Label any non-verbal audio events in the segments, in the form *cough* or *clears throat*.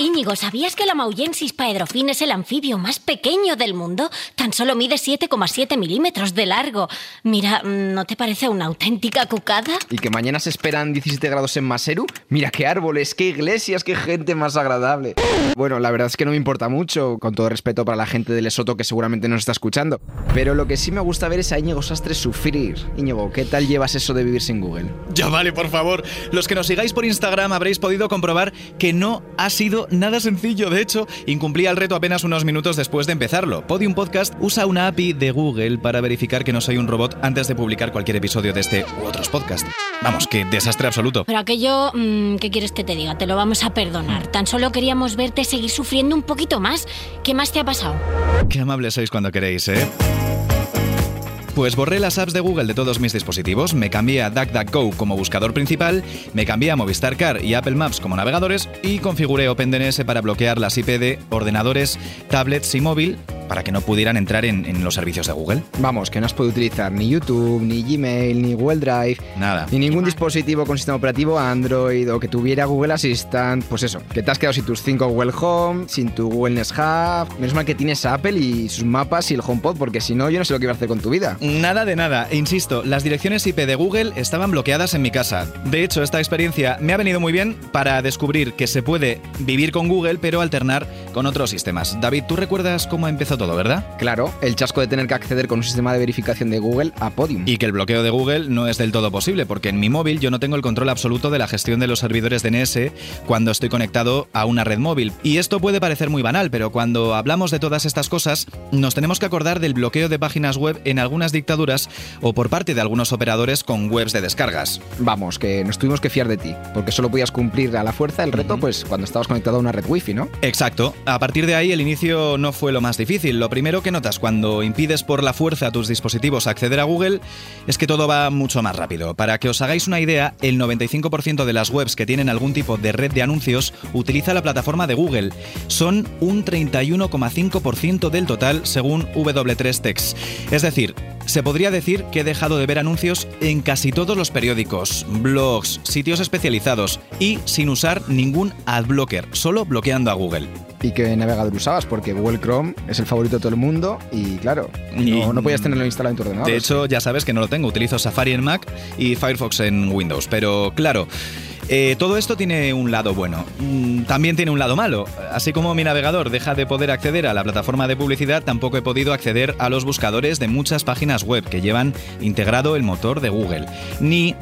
Íñigo, ¿sabías que la Mauyensis paedrofin es el anfibio más pequeño del mundo? Tan solo mide 7,7 milímetros de largo. Mira, ¿no te parece una auténtica cucada? ¿Y que mañana se esperan 17 grados en Maseru? Mira qué árboles, qué iglesias, qué gente más agradable. Bueno, la verdad es que no me importa mucho, con todo respeto para la gente de Lesoto que seguramente nos está escuchando. Pero lo que sí me gusta ver es a Íñigo Sastre sufrir. Íñigo, ¿qué tal llevas eso de vivir sin Google? Ya vale, por favor. Los que nos sigáis por Instagram habréis podido comprobar que no ha sido nada sencillo. De hecho, incumplía el reto apenas unos minutos después de empezarlo. Podium Podcast usa una API de Google para verificar que no soy un robot antes de publicar cualquier episodio de este u otros podcasts. Vamos, que desastre absoluto. Pero aquello, mm, ¿qué quieres que te diga? Te lo vamos a perdonar. Tan solo queríamos verte seguir sufriendo un poquito más. ¿Qué más te ha pasado? Qué amables sois cuando queréis, ¿eh? Pues borré las apps de Google de todos mis dispositivos, me cambié a DuckDuckGo como buscador principal, me cambié a Movistar Car y Apple Maps como navegadores y configuré OpenDNS para bloquear las IP de ordenadores, tablets y móvil para que no pudieran entrar en, en los servicios de Google. Vamos, que no has podido utilizar ni YouTube, ni Gmail, ni Google Drive, Nada. ni ningún dispositivo con sistema operativo Android o que tuviera Google Assistant. Pues eso, que te has quedado sin tus 5 Google Home, sin tu Google Nest Hub. Menos mal que tienes Apple y sus mapas y el HomePod, porque si no, yo no sé lo que iba a hacer con tu vida. Nada de nada, e insisto, las direcciones IP de Google estaban bloqueadas en mi casa. De hecho, esta experiencia me ha venido muy bien para descubrir que se puede vivir con Google, pero alternar con otros sistemas. David, tú recuerdas cómo empezó todo, ¿verdad? Claro, el chasco de tener que acceder con un sistema de verificación de Google a Podium. Y que el bloqueo de Google no es del todo posible, porque en mi móvil yo no tengo el control absoluto de la gestión de los servidores DNS cuando estoy conectado a una red móvil. Y esto puede parecer muy banal, pero cuando hablamos de todas estas cosas, nos tenemos que acordar del bloqueo de páginas web en algunas dictaduras o por parte de algunos operadores con webs de descargas. Vamos, que nos tuvimos que fiar de ti, porque solo podías cumplir a la fuerza el reto pues cuando estabas conectado a una red wifi, ¿no? Exacto. A partir de ahí el inicio no fue lo más difícil. Lo primero que notas cuando impides por la fuerza a tus dispositivos acceder a Google es que todo va mucho más rápido. Para que os hagáis una idea, el 95% de las webs que tienen algún tipo de red de anuncios utiliza la plataforma de Google. Son un 31,5% del total según W3Tex. Es decir, se podría decir que he dejado de ver anuncios en casi todos los periódicos, blogs, sitios especializados y sin usar ningún adblocker, solo bloqueando a Google. ¿Y qué navegador usabas? Porque Google Chrome es el favorito de todo el mundo y claro, Y- no, no podías tenerlo instalado en tu ordenador. De hecho, ya sabes que no lo tengo, utilizo Safari en Mac y Firefox en Windows, pero claro. eh, todo esto tiene un lado bueno, Mm, también tiene un lado malo. Así como mi navegador deja de poder acceder a la plataforma de publicidad, tampoco he podido acceder a los buscadores de muchas páginas web que llevan integrado el motor de Google. Ni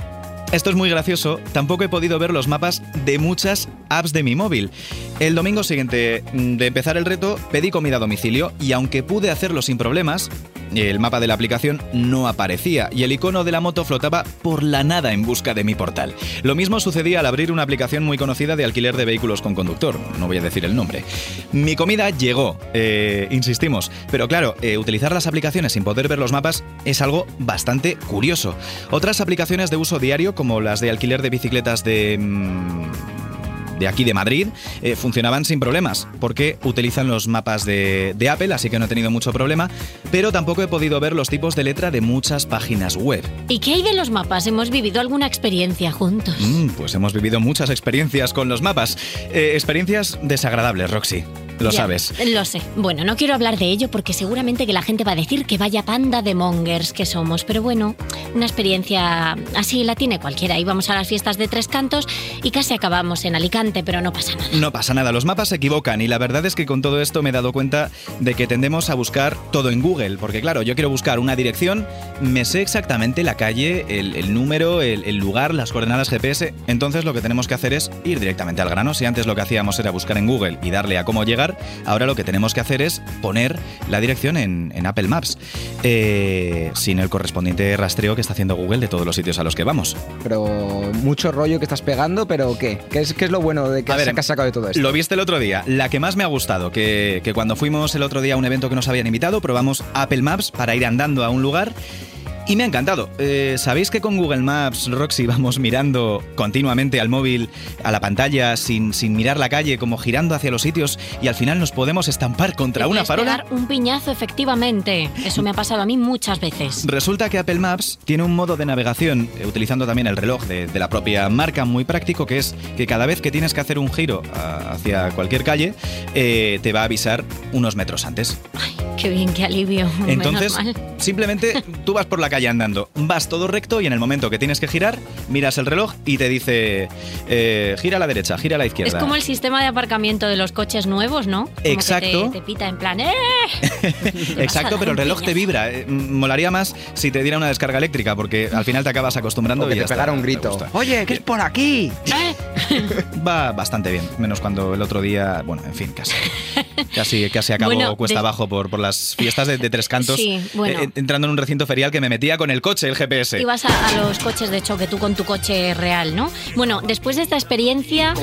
esto es muy gracioso, tampoco he podido ver los mapas de muchas apps de mi móvil. El domingo siguiente mm, de empezar el reto pedí comida a domicilio y aunque pude hacerlo sin problemas, el mapa de la aplicación no aparecía y el icono de la moto flotaba por la nada en busca de mi portal. Lo mismo sucedía al abrir una aplicación muy conocida de alquiler de vehículos con conductor, no voy a decir el nombre. Mi comida llegó, eh, insistimos, pero claro, eh, utilizar las aplicaciones sin poder ver los mapas es algo bastante curioso. Otras aplicaciones de uso diario, como las de alquiler de bicicletas de... mm, de aquí de Madrid eh, funcionaban sin problemas, porque utilizan los mapas de, de Apple, así que no he tenido mucho problema, pero tampoco he podido ver los tipos de letra de muchas páginas web. ¿Y qué hay de los mapas? ¿Hemos vivido alguna experiencia juntos? Mm, pues hemos vivido muchas experiencias con los mapas. Eh, experiencias desagradables, Roxy. Lo Ya, sabes. Lo sé. Bueno, no quiero hablar de ello porque seguramente que la gente va a decir que vaya panda de mongers que somos. Pero bueno, una experiencia así la tiene cualquiera. Íbamos a las fiestas de Tres Cantos y casi acabamos en Alicante, pero no pasa nada. No pasa nada, los mapas se equivocan y la verdad es que con todo esto me he dado cuenta de que tendemos a buscar todo en Google, porque claro, yo quiero buscar una dirección, me sé exactamente la calle, el, el número, el, el lugar, las coordenadas GPS, entonces lo que tenemos que hacer es ir directamente al grano. Si antes lo que hacíamos era buscar en Google y darle a cómo llegar, ahora lo que tenemos que hacer es poner la dirección en, en Apple Maps, eh, sin el correspondiente rastreo que está haciendo Google de todos los sitios a los que vamos. Pero mucho rollo que estás pegando, pero ¿qué? ¿Qué es, qué es lo bueno de que, A ver, has- que has sacado de todo esto? Lo viste el otro día. La que más me ha gustado, que, que cuando fuimos el otro día a un evento que nos habían invitado, probamos Apple Maps para ir andando a un lugar. Y me ha encantado. Eh, ¿Sabéis que con Google Maps, Roxy, vamos mirando continuamente al móvil, a la pantalla, sin, sin mirar la calle, como girando hacia los sitios y al final nos podemos estampar contra Te una farola? pegar un piñazo, efectivamente. Eso me ha pasado a mí muchas veces. Resulta que Apple Maps tiene un modo de navegación, eh, utilizando también el reloj de, de la propia marca, muy práctico, que es que cada vez que tienes que hacer un giro a- hacia cualquier calle, eh, te va a avisar unos metros antes. Qué bien, qué alivio. *laughs* Entonces, simplemente tú vas por la calle andando, vas todo recto y en el momento que tienes que girar, miras el reloj y te dice eh, gira a la derecha, gira a la Es izquierda. como el sistema de aparcamiento de los coches nuevos, ¿no? Como que Exacto. te, te pita en plan, ¡eh! *laughs* *laughs* Exacto, pero el reloj te vibra. Eh, Molaría más si te diera una descarga eléctrica, porque al final te acabas acostumbrando O que y te pegara un grito. Oye, ¿qué es por aquí? *laughs* Va bastante bien, menos cuando el otro día, bueno, en fin, casi. Casi, casi acabó Bueno, cuesta de- abajo por, por las fiestas de, de Tres Cantos, Sí, bueno. eh, entrando en un recinto ferial que me metía con el coche, el GPS. Ibas a, a los coches de choque, tú con tu coche real, ¿no? Bueno, después de esta experiencia,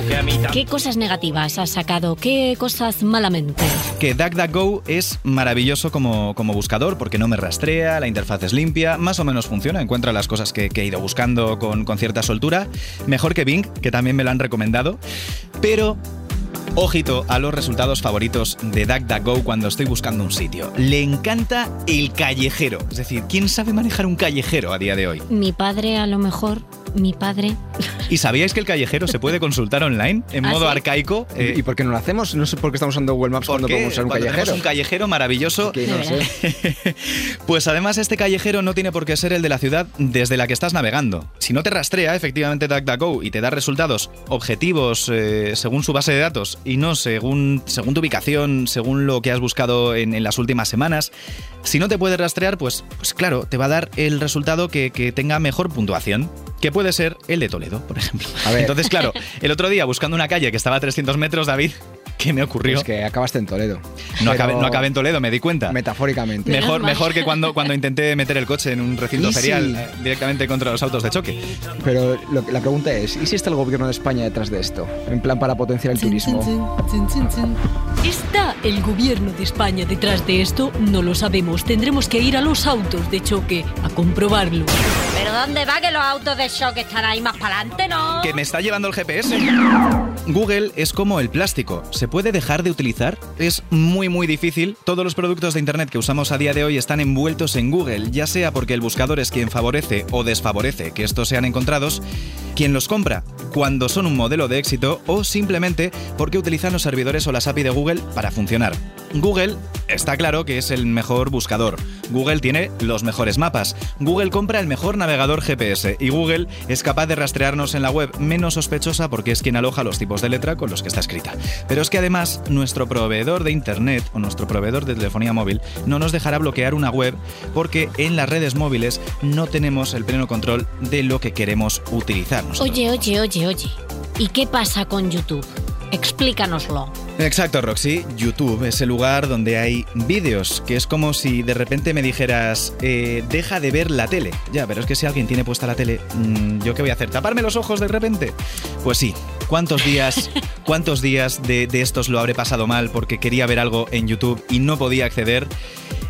¿qué cosas negativas has sacado? ¿Qué cosas malamente? que DuckDuckGo es maravilloso como, como buscador porque no me rastrea, la interfaz es limpia, más o menos funciona, encuentra las cosas que, que he ido buscando con, con cierta soltura, mejor que Bing, que también me lo han recomendado, pero... Ojito a los resultados favoritos de DuckDuckGo cuando estoy buscando un sitio. Le encanta el callejero. Es decir, ¿quién sabe manejar un callejero a día de hoy? Mi padre, a lo mejor, mi padre. ¿Y sabíais que el callejero se puede consultar online en ¿Ah, modo sí? arcaico? Eh, ¿Y por qué no lo hacemos? No sé por qué estamos usando Google Maps cuando podemos usar un Cuando callejero. un callejero maravilloso Que no sé. *laughs* Pues además este callejero no tiene por qué ser el de la ciudad desde la que estás navegando. Si no te rastrea efectivamente DuckDuckGo y te da resultados objetivos eh, según su base de datos y no según, según tu ubicación, según lo que has buscado en, en las últimas semanas, si no te puede rastrear, pues, pues claro, te va a dar el resultado que, que tenga mejor puntuación. Que puede ser el de Toledo, por ejemplo. A ver. Entonces, claro, el otro día buscando una calle que estaba a 300 metros, David, ¿qué me ocurrió? Es que acabaste en Toledo. no, acabé, no acabé en Toledo, me di cuenta. Metafóricamente. Mejor, mejor que cuando, cuando intenté meter el coche en un recinto Y ferial sí. eh, directamente contra los autos de choque. Pero lo- la pregunta es, ¿y si está el gobierno de España detrás de esto? En plan para potenciar el turismo. ¿Está el gobierno de España detrás de esto? No lo sabemos. Tendremos que ir a los autos de choque a comprobarlo. ¿Pero dónde va que los autos de choque están ahí más para adelante, no? Que me está llevando el GPS. Google es como el plástico. ¿Se puede dejar de utilizar? Es muy muy difícil. Todos los productos de Internet que usamos a día de hoy están envueltos en Google, ya sea porque el buscador es quien favorece o desfavorece que estos sean encontrados, quien los compra cuando son un modelo de éxito o simplemente porque utilizan los servidores o las API de Google para funcionar. Google está claro que es el mejor buscador. Google tiene los mejores mapas. Google compra el mejor navegador GPS y Google es capaz de rastrearnos en la web menos sospechosa porque es quien aloja los tipos de letra con los que está escrita. Pero es que además nuestro proveedor de Internet o nuestro proveedor de telefonía móvil no nos dejará bloquear una web porque en las redes móviles no tenemos el pleno control de lo que queremos utilizar. Oye, oye, oye, oye. ¿Y qué pasa con YouTube? Explícanoslo. Exacto, Roxy. YouTube es el lugar donde hay vídeos, que es como si de repente me dijeras, eh, deja de ver la tele. Ya, pero es que si alguien tiene puesta la tele, mm, ¿yo qué voy a hacer? ¿Taparme los ojos de repente? Pues sí. ¿Cuántos días, *laughs* cuántos días de, de estos lo habré pasado mal porque quería ver algo en YouTube y no podía acceder?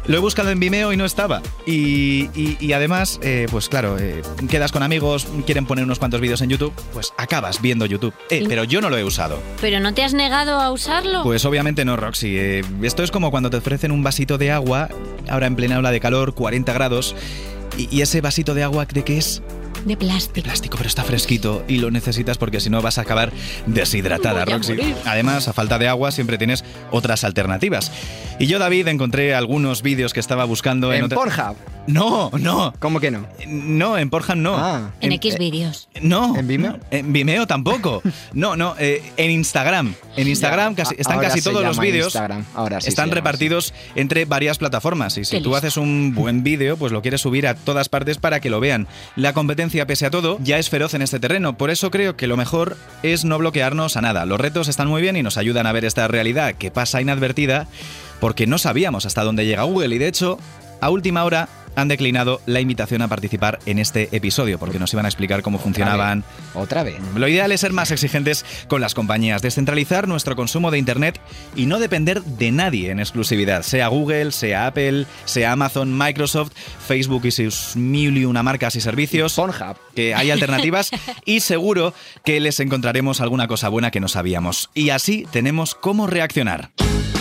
Lo he buscado en Vimeo y no estaba. Y, y- y además, eh, pues claro, eh, quedas con amigos, quieren poner unos cuantos vídeos en YouTube, pues acabas viendo YouTube. Eh, pero yo no lo he usado. ¿Pero no te has negado a usarlo? Pues obviamente no, Roxy. Esto es como cuando te ofrecen un vasito de agua, ahora en plena ola de calor, 40 grados, y, y ese vasito de agua, ¿de qué es? De plástico. Plástico, pero está fresquito y lo necesitas porque si no vas a acabar deshidratada, Voy Roxy. Además, a falta de agua siempre tienes otras alternativas. Y yo, David, encontré algunos vídeos que estaba buscando en, En otra- Pornhub. No, no. ¿Cómo que no? No, en Pornhub no. Ah. En En- X vídeos. No. ¿En Vimeo? En Vimeo tampoco. No, no. eh, en Instagram. En Instagram Ya, casi- están casi todos los vídeos. Ahora sí están repartidos entre varias plataformas. Y si Qué tú listo. haces un buen vídeo, pues lo quieres subir a todas partes para que lo vean. La competencia, pese a todo, ya es feroz en este terreno. Por eso creo que lo mejor es no bloquearnos a nada. Los retos están muy bien y nos ayudan a ver esta realidad que pasa inadvertida porque no sabíamos hasta dónde llega Google. Y de hecho, a última hora han declinado la invitación a participar en este episodio porque nos iban a explicar cómo funcionaban. Otra vez. Lo ideal es ser más exigentes con las compañías, descentralizar nuestro consumo de Internet y no depender de nadie en exclusividad, sea Google, sea Apple, sea Amazon, Microsoft, Facebook y sus mil y una marcas y servicios. Pornhub. Que hay alternativas *laughs* y seguro que les encontraremos alguna cosa buena que no sabíamos. Y así tenemos cómo reaccionar.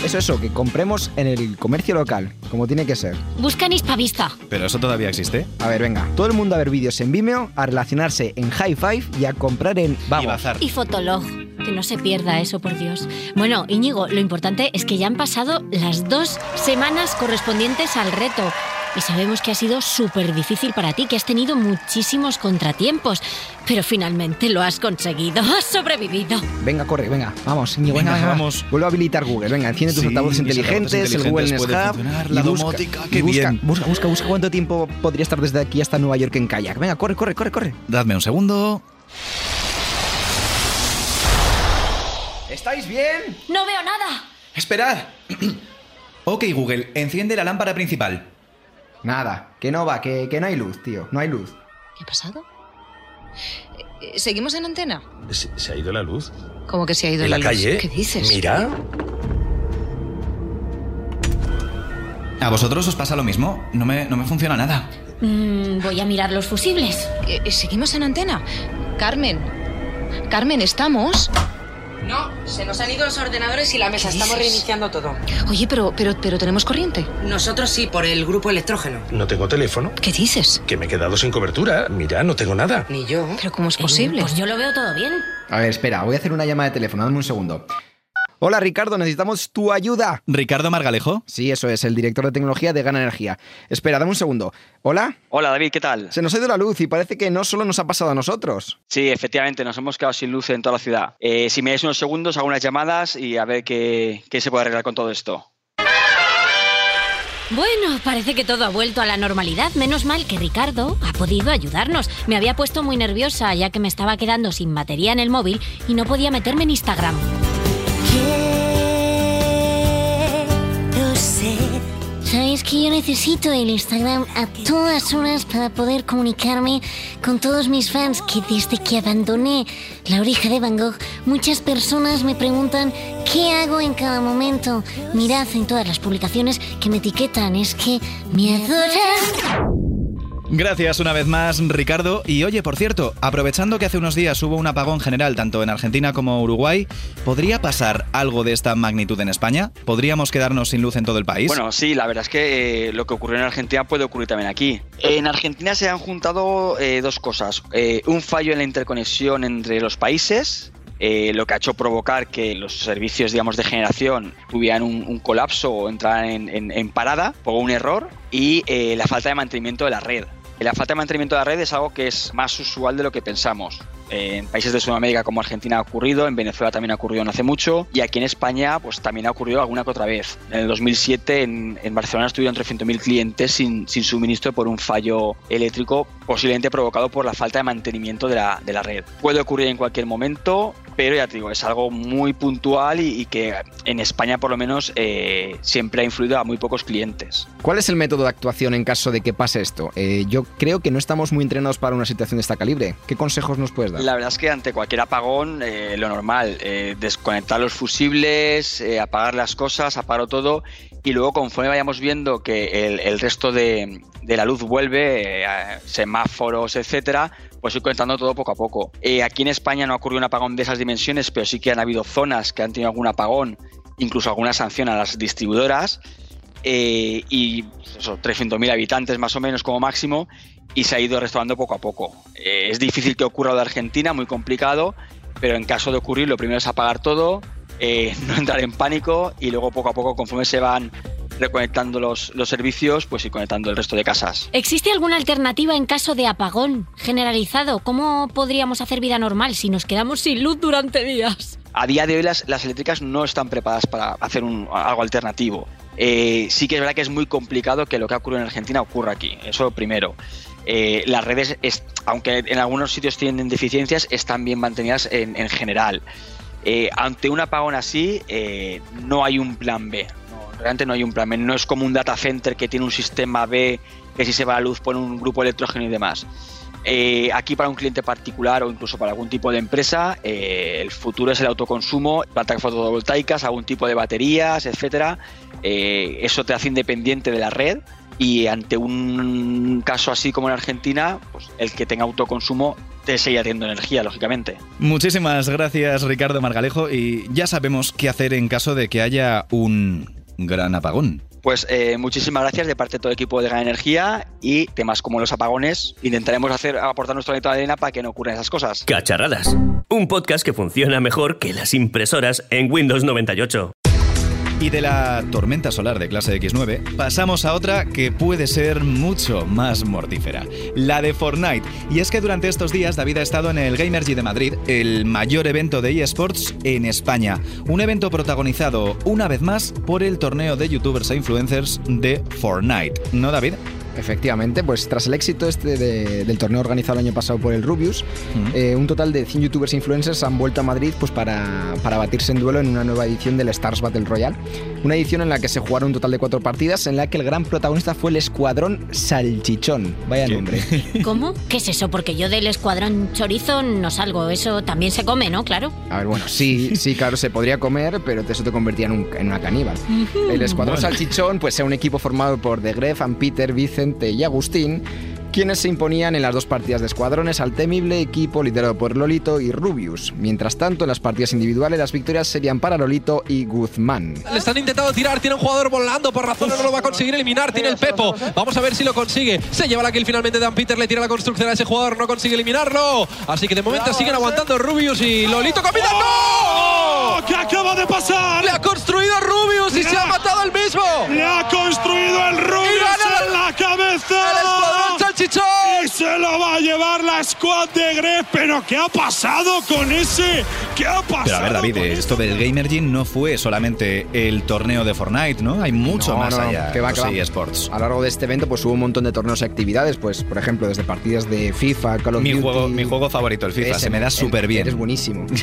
Eso, eso, que compremos en el comercio local, como tiene que ser. Buscan Hispavista. Pero eso todavía existe. A ver, venga. Todo el mundo a ver vídeos en Vimeo, a relacionarse en High Five y a comprar en Y Vamos. bazar. Y Fotolog. Que no se pierda eso, por Dios. Bueno, Íñigo, lo importante es que ya han pasado las dos semanas correspondientes al reto. Y sabemos que ha sido súper difícil para ti, que has tenido muchísimos contratiempos. Pero finalmente lo has conseguido. *laughs* Has sobrevivido. Venga, corre, venga. Vamos, Íñigo, Venga, venga, vamos. Vuelve a habilitar Google. Venga, enciende tus Sí, altavoces inteligentes, el Google Nest Hub. la busca- domótica, qué busca, bien. Busca, busca, busca cuánto tiempo podría estar desde aquí hasta Nueva York en kayak. Venga, corre, corre, corre, corre. Dadme un segundo. ¿Estáis bien? No veo nada. ¡Esperad! ok, Google, enciende la lámpara principal. Nada, que no va, que, que no hay luz, tío. No hay luz. ¿Qué ha pasado? Eh, ¿Seguimos en antena? ¿Se, se ha ido la luz? ¿Cómo que se ha ido ¿En la luz? calle? ¿Qué dices? Mira. ¿A vosotros os pasa lo mismo? No me, no me funciona nada. Mm, voy a mirar los fusibles. Eh, eh, ¿Seguimos en antena? Carmen. Carmen, ¿estamos? No, se nos han ido los ordenadores y la mesa. Estamos dices? reiniciando todo. Oye, pero, pero, pero tenemos corriente. Nosotros sí, por el grupo electrógeno. No tengo teléfono. ¿Qué dices? Que me he quedado sin cobertura. Mira, no tengo nada. Ni yo. ¿Pero cómo es Eh, posible? Pues yo lo veo todo bien. A ver, espera, voy a hacer una llamada de teléfono. Dame un segundo. Hola, Ricardo, necesitamos tu ayuda. ¿Ricardo Margalejo? Sí, eso es, el director de tecnología de Gana Energía. Espera, dame un segundo. ¿Hola? Hola David, ¿qué tal? Se nos ha ido la luz y parece que no solo nos ha pasado a nosotros. Sí, efectivamente, nos hemos quedado sin luz en toda la ciudad. Eh, si me dais unos segundos, hago unas llamadas y a ver qué, qué se puede arreglar con todo esto. Bueno, parece que todo ha vuelto a la normalidad. Menos mal que Ricardo ha podido ayudarnos. Me había puesto muy nerviosa ya que me estaba quedando sin batería en el móvil y no podía meterme en Instagram. Que yo necesito el Instagram a todas horas para poder comunicarme con todos mis fans que desde que abandoné la oreja de Van Gogh, muchas personas me preguntan qué hago en cada momento. Mirad en todas las publicaciones que me etiquetan, es que me adoran. Gracias una vez más, Ricardo. Y oye, por cierto, aprovechando que hace unos días hubo un apagón general tanto en Argentina como Uruguay, ¿podría pasar algo de esta magnitud en España? ¿Podríamos quedarnos sin luz en todo el país? Bueno, sí, la verdad es que eh, lo que ocurrió en Argentina puede ocurrir también aquí. En Argentina se han juntado eh, dos cosas. Eh, un fallo en la interconexión entre los países, lo que ha hecho provocar que los servicios, digamos, de generación tuvieran un, colapso o entraran en, parada por un error, y la falta de mantenimiento de la red. La falta de mantenimiento de la red es algo que es más usual de lo que pensamos. En países de Sudamérica como Argentina ha ocurrido, en Venezuela también ha ocurrido no hace mucho y aquí en España pues también ha ocurrido alguna que otra vez. En el 2007 en, en Barcelona estuvieron 300.000 clientes sin, sin suministro por un fallo eléctrico posiblemente provocado por la falta de mantenimiento de la, de la red. Puede ocurrir en cualquier momento, pero ya te digo, es algo muy puntual y, y que en España por lo menos eh, siempre ha influido a muy pocos clientes. ¿Cuál es el método de actuación en caso de que pase esto? Eh, yo creo que no estamos muy entrenados para una situación de esta calibre. ¿Qué consejos nos puedes dar? La verdad es que ante cualquier apagón, eh, lo normal, eh, desconectar los fusibles, eh, apagar las cosas, apagar todo y luego conforme vayamos viendo que el, el resto de, de la luz vuelve, eh, semáforos, etcétera, pues ir conectando todo poco a poco. Eh, aquí en España no ha ocurrido un apagón de esas dimensiones, pero sí que han habido zonas que han tenido algún apagón, incluso alguna sanción a las distribuidoras eh, y pues eso, 300.000 habitantes más o menos como máximo y se ha ido restaurando poco a poco. Eh, es difícil que ocurra lo de Argentina, muy complicado, pero en caso de ocurrir lo primero es apagar todo, eh, *laughs* no entrar en pánico y luego poco a poco conforme se van reconectando los, los servicios, pues ir conectando el resto de casas. ¿Existe alguna alternativa en caso de apagón generalizado? ¿Cómo podríamos hacer vida normal si nos quedamos sin luz durante días? A día de hoy las, las eléctricas no están preparadas para hacer un- algo alternativo. Eh, sí que es verdad que es muy complicado que lo que ha ocurrido en Argentina ocurra aquí. Eso primero. Eh, las redes, es- aunque en algunos sitios tienen deficiencias, están bien mantenidas en, en general. Eh, ante un apagón así, eh, no hay un plan B. No, realmente no hay un plan B. No es como un data center que tiene un sistema B que si se va la luz pone un grupo electrógeno y demás. Eh, aquí para un cliente particular o incluso para algún tipo de empresa, el futuro es el autoconsumo, plantas fotovoltaicas, algún tipo de baterías, etcétera. Eso te hace independiente de la red y ante un caso así como en Argentina, pues el que tenga autoconsumo te sigue teniendo energía, lógicamente. Muchísimas gracias Ricardo Margalejo y ya sabemos qué hacer en caso de que haya un gran apagón. Pues eh, muchísimas gracias de parte de todo el equipo de Gran Energía y temas como los apagones intentaremos hacer aportar nuestro granito de arena para que no ocurran esas cosas. Cacharradas, un podcast que funciona mejor que las impresoras en Windows 98. Y de la tormenta solar de clase X9 pasamos a otra que puede ser mucho más mortífera, la de Fortnite. Y es que durante estos días David ha estado en el Gamergy de Madrid, el mayor evento de eSports en España. Un evento protagonizado una vez más por el torneo de youtubers e influencers de Fortnite. ¿No, David? Efectivamente, pues tras el éxito este de- del torneo organizado el año pasado por el Rubius, eh, un total de 100 youtubers e influencers han vuelto a Madrid pues, para, para batirse en duelo en una nueva edición del Stars Battle Royale. Una edición en la que se jugaron un total de cuatro partidas, en la que el gran protagonista fue el Escuadrón Salchichón. Vaya nombre. *laughs* ¿Cómo? ¿Qué es eso? Porque yo del escuadrón chorizo no salgo. Eso también se come, ¿no? Claro. A ver, bueno, sí, sí, claro, se podría comer, pero eso te convertía en, un- en una caníbal. El Escuadrón Bueno. Salchichón, pues era un equipo formado por The Gref, Van Peter, Vicente y Agustín, quienes se imponían en las dos partidas de escuadrones al temible equipo liderado por Lolito y Rubius. Mientras tanto, en las partidas individuales las victorias serían para Lolito y Guzmán. Le están intentando tirar, tiene un jugador volando por razones, no lo va a conseguir eliminar, tiene el Pepo. Vamos a ver si lo consigue. Se lleva la kill finalmente Dan Peter, le tira la construcción a ese jugador, no consigue eliminarlo. Así que de momento siguen aguantando Rubius y Lolito comida. ¡No! ¿Qué acaba de pasar? Le ha construido Rubius y se ha matado el mismo. Le ha construido el Rubius la cabeza. el escuadrón salchichón. Y se lo va a llevar la squad de Gref. Pero ¿qué ha pasado con ese? ¿Qué ha pasado? Pero a ver, David, esto del Gamergy no fue solamente el torneo de Fortnite, ¿no? Hay mucho No, más no, allá. que va, los que va. eSports. A lo largo de este evento pues hubo un montón de torneos y actividades, pues por ejemplo desde partidas de FIFA, Call of Mi Duty... juego, mi juego favorito, el FIFA, Ese, se me da súper bien. Eres buenísimo. *laughs*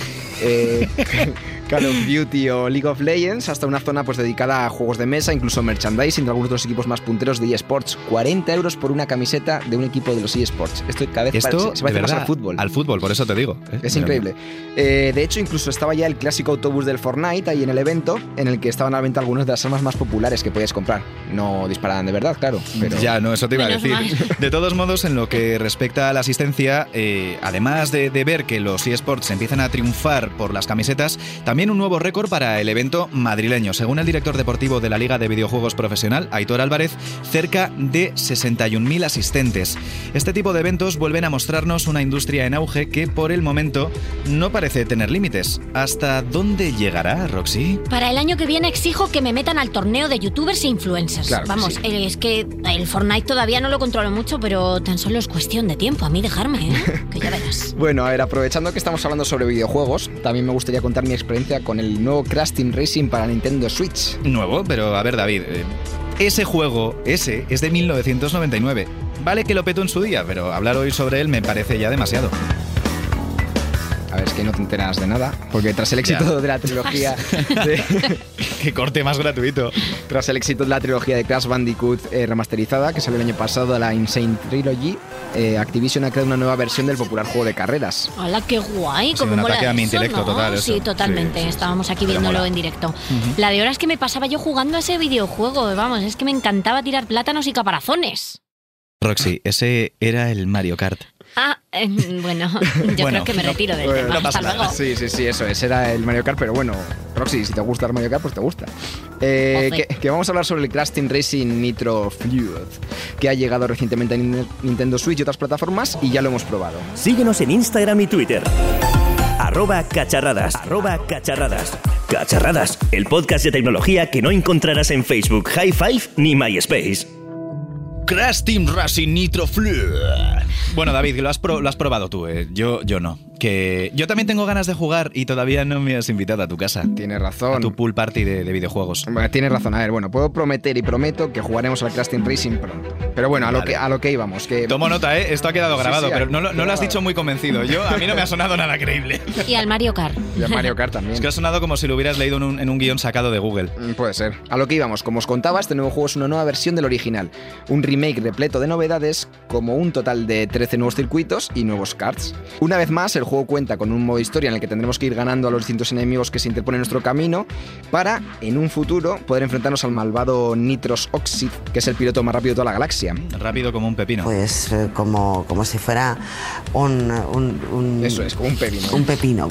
Eh, *laughs* Call of Duty o League of Legends, hasta una zona pues dedicada a juegos de mesa, incluso merchandising de algunos de los equipos más punteros de eSports. 40 euros por una camiseta de un equipo de los eSports. Esto cada vez Esto, parece- se parece más verdad, al fútbol. Al fútbol, por eso te digo. ¿eh? Es increíble. Eh, de hecho, incluso estaba ya el clásico autobús del Fortnite ahí en el evento, en el que estaban a la venta algunas de las armas más populares que podías comprar. No disparaban de verdad, claro. Pero... Ya, no, eso te iba a decir. De todos modos, en lo que respecta a la asistencia, eh, además de, de ver que los eSports empiezan a triunfar por las camisetas, también un nuevo récord para el evento madrileño. Según el director deportivo de la Liga de Videojuegos Profesional, Aitor Álvarez, cerca de 61.000 asistentes. Este tipo de eventos vuelven a mostrarnos una industria en auge que por el momento no parece tener límites. ¿Hasta dónde llegará, Roxy? Para el año que viene exijo que me metan al torneo de youtubers e influencers. Claro que Vamos, sí. es que el Fortnite todavía no lo controlo mucho, pero tan solo es cuestión de tiempo. A mí dejarme, ¿eh? *laughs* Que ya verás. Bueno, a ver, aprovechando que estamos hablando sobre videojuegos, también me gustaría contar mi experiencia con el nuevo Crash Team Racing para Nintendo Switch. Nuevo, pero a ver, David. eh, ese juego, ese, es de 1999. Vale que lo petó en su día, pero hablar hoy sobre él me parece ya demasiado. A ver, es que no te enteras de nada, porque tras el éxito Ya. de la trilogía *laughs* de, que corte más gratuito. Tras el éxito de la trilogía de Crash Bandicoot eh, remasterizada, que salió el año pasado, la Insane Trilogy, eh, Activision ha creado una nueva versión del popular juego de carreras. Hola, qué guay. Sí, Como un mola ataque a mi eso, intelecto ¿no? total, eso. Sí, totalmente. Sí, sí, sí. Estábamos aquí viéndolo mola. en directo. La de horas que me pasaba yo jugando a ese videojuego, vamos, es que me encantaba tirar plátanos y caparazones. Roxy, ese era el Mario Kart. Ah, eh, bueno, *laughs* yo Bueno, creo que me retiro del Bueno, tema. Hasta luego. Sí, sí, sí, eso, ese era el Mario Kart, pero bueno, Roxy, si te gusta el Mario Kart, pues te gusta. Eh, que, que vamos a hablar sobre el Crash Team Racing Nitro Fluid, que ha llegado recientemente a Nin- Nintendo Switch y otras plataformas y ya lo hemos probado. Síguenos en Instagram y Twitter. Arroba cacharradas. Arroba cacharradas. Cacharradas, el podcast de tecnología que no encontrarás en Facebook, High Five ni MySpace. Crash Team Racing Nitro Fluid. Bueno, David, lo has, lo has probado tú, eh, yo, yo no. Que yo también tengo ganas de jugar y todavía no me has invitado a tu casa. Tienes razón. A tu pool party de, de videojuegos. Bueno, tienes razón. A ver, bueno, puedo prometer y prometo que jugaremos al Crash Team Racing pronto. Pero bueno, a lo, Vale. que, a lo que íbamos. Que... Tomo nota, ¿eh? Esto ha quedado grabado, sí, pero no, lo- no lo has dicho muy convencido. Yo, a mí no me ha sonado nada creíble. Y al Mario Kart. Y a Mario Kart también. Es que ha sonado como si lo hubieras leído en un, en un guion sacado de Google. Mm, Puede ser. A lo que íbamos, como os contaba, este nuevo juego es una nueva versión del original. Un remake repleto de novedades, como un total de 13 nuevos circuitos y nuevos karts. Una vez más, el juego cuenta con un modo historia en el que tendremos que ir ganando a los distintos enemigos que se interponen en nuestro camino para, en un futuro, poder enfrentarnos al malvado Nitros Oxid, que es el piloto más rápido de toda la galaxia. Rápido como un pepino. Pues eh, como, como si fuera un, un- un- Eso es, como un pepino. Un pepino.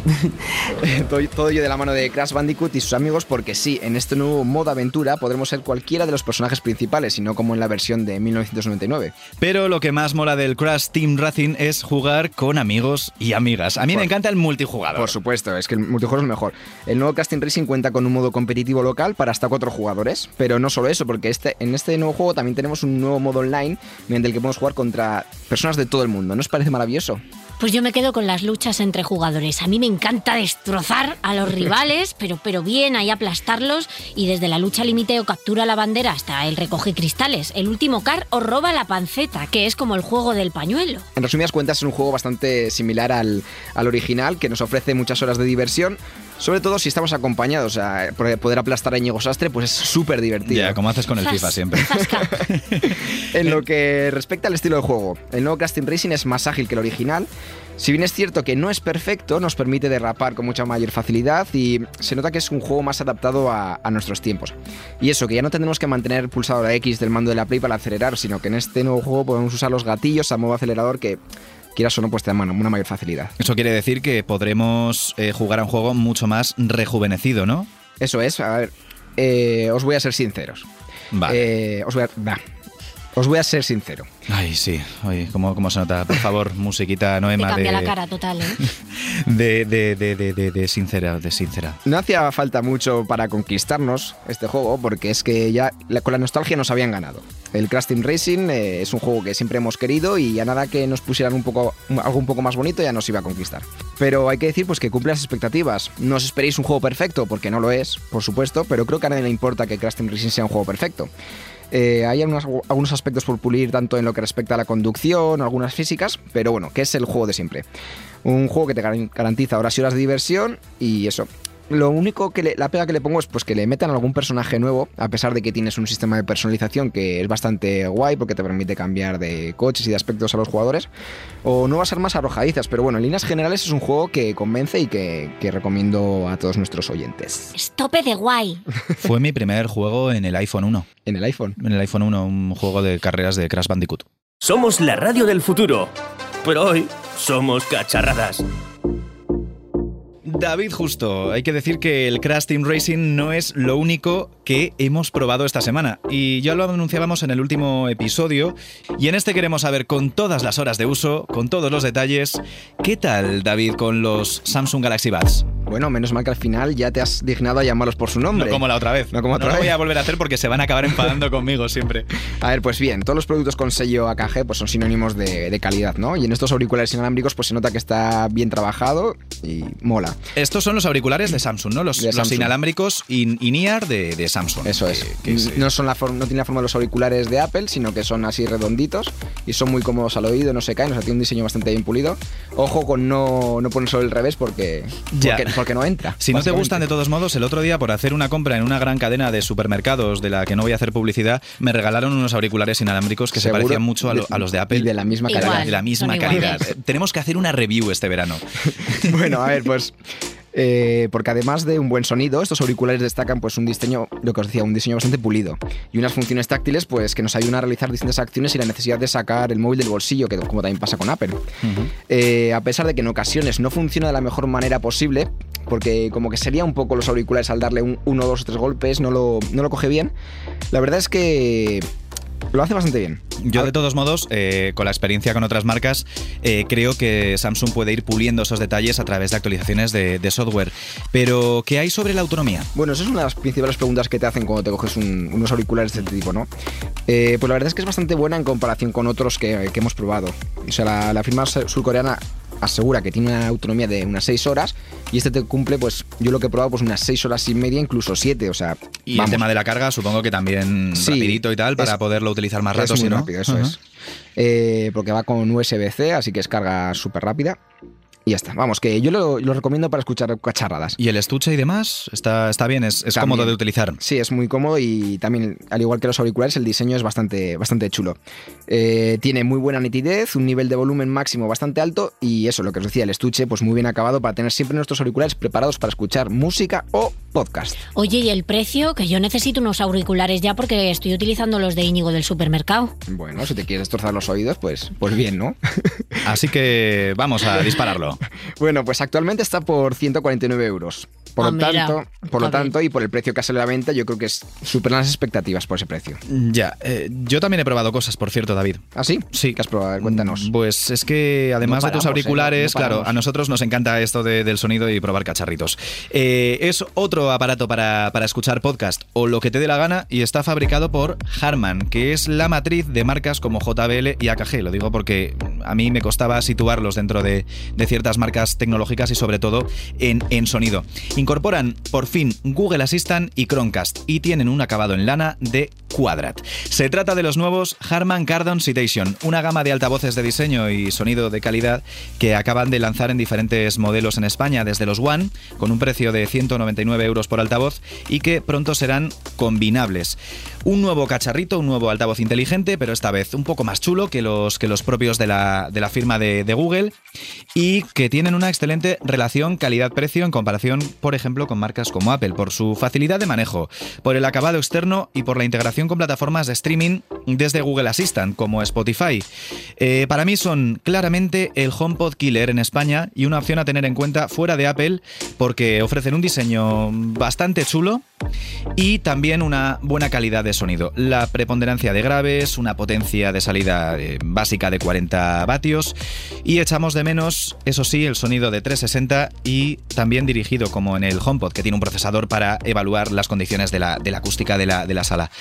*laughs* todo, todo ello de la mano de Crash Bandicoot y sus amigos, porque sí, en este nuevo modo aventura podremos ser cualquiera de los personajes principales y no como en la versión de 1999. Pero lo que más mola del Crash Team Racing es jugar con amigos y amigas. A mí me encanta el multijugador. Por supuesto, es que el multijugador es mejor. El nuevo Casting Racing cuenta con un modo competitivo local para hasta cuatro jugadores, pero no solo eso, porque este, en este nuevo juego también tenemos un nuevo modo online mediante el que podemos jugar contra personas de todo el mundo. ¿No os parece maravilloso? Pues yo me quedo con las luchas entre jugadores. A mí me encanta destrozar a los *laughs* rivales, pero, pero bien, ahí aplastarlos y desde la lucha límite o captura la bandera hasta el recoge cristales. El último car o roba la panceta, que es como el juego del pañuelo. En resumidas cuentas, es un juego bastante similar al, al original, que nos ofrece muchas horas de diversión. Sobre todo si estamos acompañados, o sea, poder aplastar a Íñigo Sastre, pues es súper divertido. Ya, como haces con el FIFA siempre. *laughs* En lo que respecta al estilo de juego, el nuevo Casting Racing es más ágil que el original. Si bien es cierto que no es perfecto, nos permite derrapar con mucha mayor facilidad y se nota que es un juego más adaptado a, a nuestros tiempos. Y eso, que ya no tendremos que mantener pulsado la X del mando de la Play para acelerar, sino que en este nuevo juego podemos usar los gatillos a modo acelerador que, quieras o no, pues te dan una mayor facilidad. Eso quiere decir que podremos eh, jugar a un juego mucho más rejuvenecido, ¿no? Eso es, a ver, eh, os voy a ser sinceros. Vale. Eh, os voy a... va. Os voy a ser sincero. Ay, sí. Oye, ¿cómo, cómo se nota? Por favor, *laughs* musiquita Te Noema cambia de, la cara total, ¿eh? *laughs* de, de, de, de, de- de sincera, de sincera. No hacía falta mucho para conquistarnos este juego, porque es que ya la- con la nostalgia nos habían ganado. El Crash Team Racing eh, es un juego que siempre hemos querido y a nada que nos pusieran un poco, algo un poco más bonito ya nos iba a conquistar. Pero hay que decir pues que cumple las expectativas. No os esperéis un juego perfecto, porque no lo es, por supuesto, pero creo que a nadie le importa que Crash Team Racing sea un juego perfecto. Eh, hay algunos, algunos aspectos por pulir, tanto en lo que respecta a la conducción, algunas físicas, pero bueno, que es el juego de siempre. Un juego que te garan- garantiza horas y horas de diversión y eso. Lo único que le- la pega que le pongo es pues que le metan algún personaje nuevo, a pesar de que tienes un sistema de personalización que es bastante guay porque te permite cambiar de coches y de aspectos a los jugadores, o nuevas armas arrojadizas, pero bueno, en líneas generales es un juego que convence y que, que recomiendo a todos nuestros oyentes. Estope de guay. *laughs* Fue mi primer juego en el iPhone 1. ¿En el iPhone? En el iPhone 1, un juego de carreras de Crash Bandicoot. Somos la radio del futuro, pero hoy somos cacharradas. David Justo, hay que decir que el Crash Team Racing no es lo único que hemos probado esta semana. Y ya lo anunciábamos en el último episodio. Y en este queremos saber con todas las horas de uso, con todos los detalles, ¿qué tal David con los Samsung Galaxy Buds? Bueno, menos mal que al final ya te has dignado a llamarlos por su nombre. No como la otra vez. No como otra lo vez. voy a volver a hacer porque se van a acabar enfadando *laughs* conmigo siempre. A ver, pues bien, todos los productos con sello AKG pues son sinónimos de, de calidad, ¿no? Y en estos auriculares inalámbricos pues se nota que está bien trabajado y mola. Estos son los auriculares de Samsung, ¿no? Los, los inalámbricos in- in-ear de, de Samsung. Eso es. Que- que es, eh, no, son la forma, no tienen la forma de los auriculares de Apple, sino que son así redonditos y son muy cómodos al oído, no se caen, o sea, tiene un diseño bastante bien pulido. Ojo con no, no ponérselo al revés porque, Ya. porque, porque no entra. Si no te gustan de todos modos, el otro día por hacer una compra en una gran cadena de supermercados de la que no voy a hacer publicidad, me regalaron unos auriculares inalámbricos que se parecían mucho a, lo- De- a los de Apple. y de la misma Igual, calidad. De la misma calidad. iguales. Tenemos que hacer una review este verano. *laughs* Bueno, a ver, pues. Eh, porque además de un buen sonido, estos auriculares destacan pues un diseño, lo que os decía, un diseño bastante pulido y unas funciones táctiles pues que nos ayudan a realizar distintas acciones sin la necesidad de sacar el móvil del bolsillo, que como también pasa con Apple. Eh, a pesar de que en ocasiones no funciona de la mejor manera posible, porque como que sería un poco los auriculares al darle un, uno, dos o tres golpes, no lo, no lo coge bien. La verdad es que lo hace bastante bien. Yo, de todos modos, eh, con la experiencia con otras marcas, eh, creo que Samsung puede ir puliendo esos detalles a través de actualizaciones de, de software. Pero, ¿qué hay sobre la autonomía? Bueno, esa es una de las principales preguntas que te hacen cuando te coges un- unos auriculares de este tipo, ¿no? Eh, pues la verdad es que es bastante buena en comparación con otros que, que hemos probado. O sea, la, la firma sur- surcoreana asegura que tiene una autonomía de unas 6 horas y este te cumple, pues yo lo que he probado, pues unas 6 horas y media, incluso 7, o sea... Y vamos, el tema de la carga, supongo que también Sí, rapidito y tal, para es- poderlo utilizar más es rato, muy si no. rápido, eso Ajá. es. Eh, porque va con USB-C, así que es carga súper rápida. Y ya está. Vamos, que yo lo, lo recomiendo para escuchar cacharradas. ¿Y el estuche y demás? Está, está bien, es, es También. cómodo de utilizar. Sí, es muy cómodo y también, al igual que los auriculares, el diseño es bastante, bastante chulo. Eh, tiene muy buena nitidez, un nivel de volumen máximo bastante alto y eso, lo que os decía, el estuche pues muy bien acabado para tener siempre nuestros auriculares preparados para escuchar música o podcast. Oye, ¿y el precio? Que yo necesito unos auriculares ya porque estoy utilizando los de Íñigo del supermercado. Bueno, si te quieres destrozar los oídos, pues, pues bien, ¿no? Así que vamos a dispararlo. *laughs* Bueno, pues actualmente está por 149 euros. Por Ah, lo mira. tanto, por lo tanto y por el precio que ha salido a la venta, yo creo que es superan las expectativas por ese precio. Ya, eh, yo también he probado cosas, por cierto, David. ¿Ah, sí? Sí. ¿Qué has probado? A ver, Cuéntanos. Pues es que además No de tus ¿eh? auriculares, No claro, a nosotros nos encanta esto de- del sonido y probar cacharritos. Eh, es otro aparato para, para escuchar podcast o lo que te dé la gana y está fabricado por Harman, que es la matriz de marcas como JBL y AKG. Lo digo porque a mí me costaba situarlos dentro de, de ciertas marcas tecnológicas y sobre todo en, en sonido. Incorporan por fin Google Assistant y Chromecast y tienen un acabado en lana de Quadrat. Se trata de los nuevos Harman Kardon Citation, una gama de altavoces de diseño y sonido de calidad que acaban de lanzar en diferentes modelos en España, desde los One, con un precio de 199 euros por altavoz, y que pronto serán combinables. Un nuevo cacharrito, un nuevo altavoz inteligente, pero esta vez un poco más chulo que los, que los propios de la, de la firma de, de Google, y que tienen una excelente relación calidad-precio en comparación, por ejemplo, con marcas como Apple, por su facilidad de manejo, por el acabado externo y por la integración con plataformas de streaming desde Google Assistant, como Spotify. Eh, para mí son claramente el HomePod Killer en España y una opción a tener en cuenta fuera de Apple porque ofrecen un diseño bastante chulo y también una buena calidad de sonido. La preponderancia de graves, una potencia de salida eh, básica de 40 vatios y echamos de menos, eso sí, el sonido de 360 y también dirigido como en el HomePod, que tiene un procesador para evaluar las condiciones de la, acústica de la sala.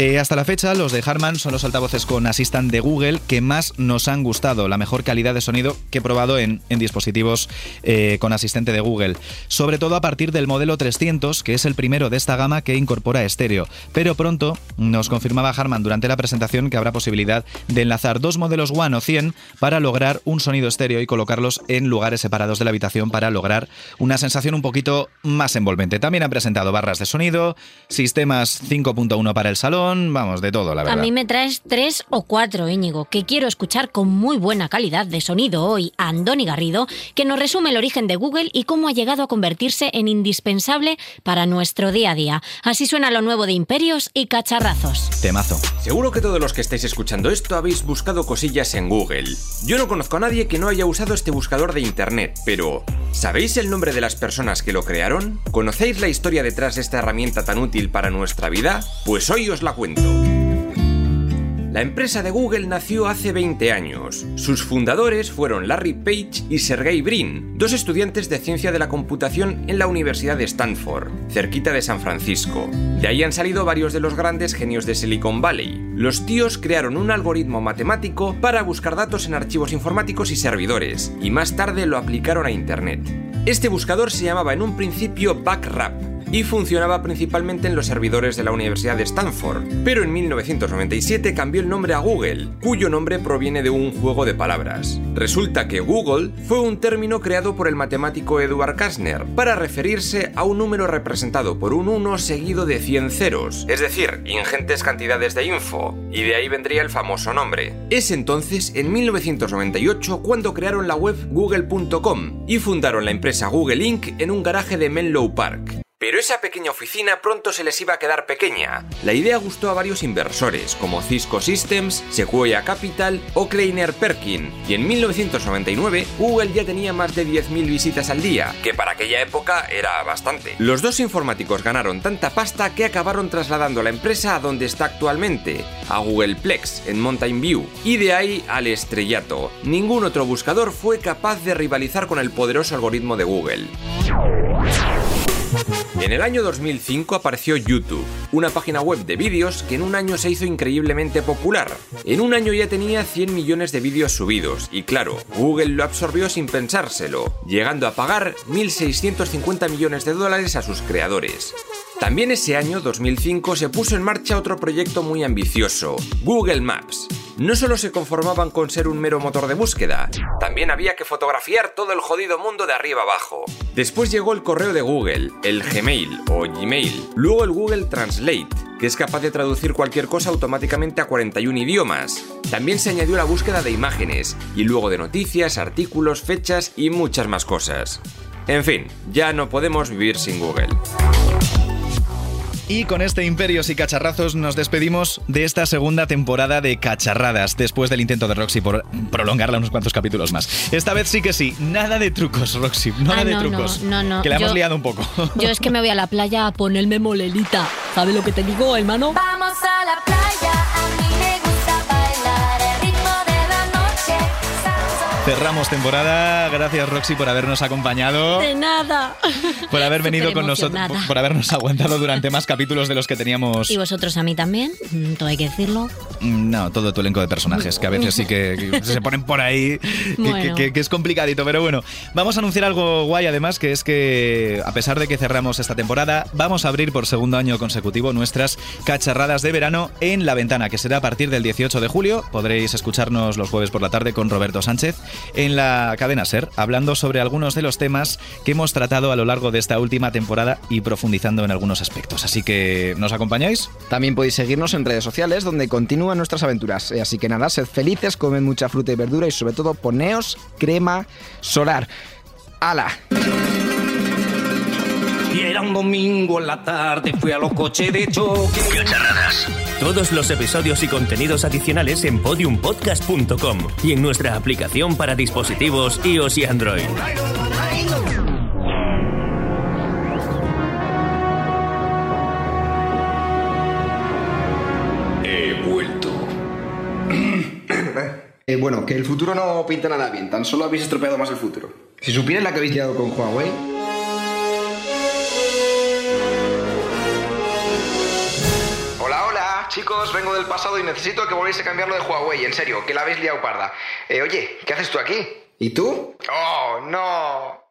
Eh, hasta la fecha, los de Harman son los altavoces con Assistant de Google que más nos han gustado, la mejor calidad de sonido que he probado en, dispositivos eh, con asistente de Google. Sobre todo a partir del modelo 300, que es el primero de esta gama que incorpora estéreo. Pero pronto nos confirmaba Harman durante la presentación que habrá posibilidad de enlazar dos modelos One o 100 para lograr un sonido estéreo y colocarlos en lugares separados de la habitación para lograr una sensación un poquito más envolvente. También han presentado barras de sonido, sistemas 5.1 para el salón, vamos, de todo, la A verdad. mí me traes tres o cuatro, Íñigo, que quiero escuchar con muy buena calidad de sonido hoy a Andoni Garrido, que nos resume el origen de Google y cómo ha llegado a convertirse en indispensable para nuestro día a día. Así suena lo nuevo de Imperios y Cacharrazos. Temazo. Seguro que todos los que estáis escuchando esto habéis buscado cosillas en Google. Yo no conozco a nadie que no haya usado este buscador de Internet, pero ¿sabéis el nombre de las personas que lo crearon? ¿Conocéis la historia detrás de esta herramienta tan útil para nuestra vida? Pues hoy os la cuento. La empresa de Google nació hace 20 años. Sus fundadores fueron Larry Page y Sergey Brin, dos estudiantes de ciencia de la computación en la Universidad de Stanford, cerquita de San Francisco. De ahí han salido varios de los grandes genios de Silicon Valley. Los tíos crearon un algoritmo matemático para buscar datos en archivos informáticos y servidores, y más tarde lo aplicaron a Internet. Este buscador se llamaba en un principio Backrap y funcionaba principalmente en los servidores de la Universidad de Stanford, pero en 1997 cambió el nombre a Google, cuyo nombre proviene de un juego de palabras. Resulta que Google fue un término creado por el matemático Edward Kastner para referirse a un número representado por un 1 seguido de 100 ceros, es decir, ingentes cantidades de info, y de ahí vendría el famoso nombre. Es entonces, en 1998, cuando crearon la web google.com y fundaron la empresa Google Inc. en un garaje de Menlo Park. Pero esa pequeña oficina pronto se les iba a quedar pequeña. La idea gustó a varios inversores, como Cisco Systems, Sequoia Capital o Kleiner Perkin, y en 1999 Google ya tenía más de 10.000 visitas al día, que para aquella época era bastante. Los dos informáticos ganaron tanta pasta que acabaron trasladando la empresa a donde está actualmente, a Googleplex, en Mountain View, y de ahí al estrellato. Ningún otro buscador fue capaz de rivalizar con el poderoso algoritmo de Google. En el año 2005 apareció YouTube, una página web de vídeos que en un año se hizo increíblemente popular. En un año ya tenía 100 millones de vídeos subidos y claro, Google lo absorbió sin pensárselo, llegando a pagar 1.650 millones de dólares a sus creadores. También ese año, 2005, se puso en marcha otro proyecto muy ambicioso, Google Maps. No solo se conformaban con ser un mero motor de búsqueda, también había que fotografiar todo el jodido mundo de arriba abajo. Después llegó el correo de Google, el Gmail o Gmail, luego el Google Translate, que es capaz de traducir cualquier cosa automáticamente a 41 idiomas. También se añadió la búsqueda de imágenes, y luego de noticias, artículos, fechas y muchas más cosas. En fin, ya no podemos vivir sin Google. Y con este imperios y cacharrazos nos despedimos de esta segunda temporada de Cacharradas, después del intento de Roxy por prolongarla unos cuantos capítulos más. Esta vez sí que sí, nada de trucos, Roxy, nada Ah, de trucos. no, no, no. Que la hemos liado un poco. Yo es que me voy a la playa a ponerme molelita. ¿Sabes lo que te digo, hermano? Vamos a la playa, Cerramos temporada. Gracias, Roxy, por habernos acompañado. De nada. Por haber venido con nosotros, por habernos aguantado durante más capítulos de los que teníamos. Y vosotros a mí también, mm, todo hay que decirlo. Mm, No, todo tu elenco de personajes, que a veces sí que, que *laughs* se ponen por ahí, que, Bueno. que- que es complicadito, pero bueno. Vamos a anunciar algo guay además, que es que a pesar de que cerramos esta temporada, vamos a abrir por segundo año consecutivo nuestras cacharradas de verano en La Ventana, que será a partir del 18 de julio. Podréis escucharnos los jueves por la tarde con Roberto Sánchez en la cadena SER, hablando sobre algunos de los temas que hemos tratado a lo largo de esta última temporada y profundizando en algunos aspectos. Así que, ¿nos acompañáis? También podéis seguirnos en redes sociales donde continúan nuestras aventuras. Eh, Así que nada, sed felices, comed mucha fruta y verdura y sobre todo poneos crema solar. ¡Hala! Era un domingo en la tarde, fui a los coches de choque. Todos los episodios y contenidos adicionales en podiumpodcast.com y en nuestra aplicación para dispositivos iOS y Android. He vuelto. *clears throat* Eh, bueno, que el futuro no pinta nada bien, tan solo habéis estropeado más el futuro. Si supierais la que habéis liado con Huawei. Chicos, vengo del pasado y necesito que volváis a cambiarlo de Huawei, en serio, que la habéis liado parda. Eh, oye, ¿qué haces tú aquí? ¿Y tú? ¡Oh, no!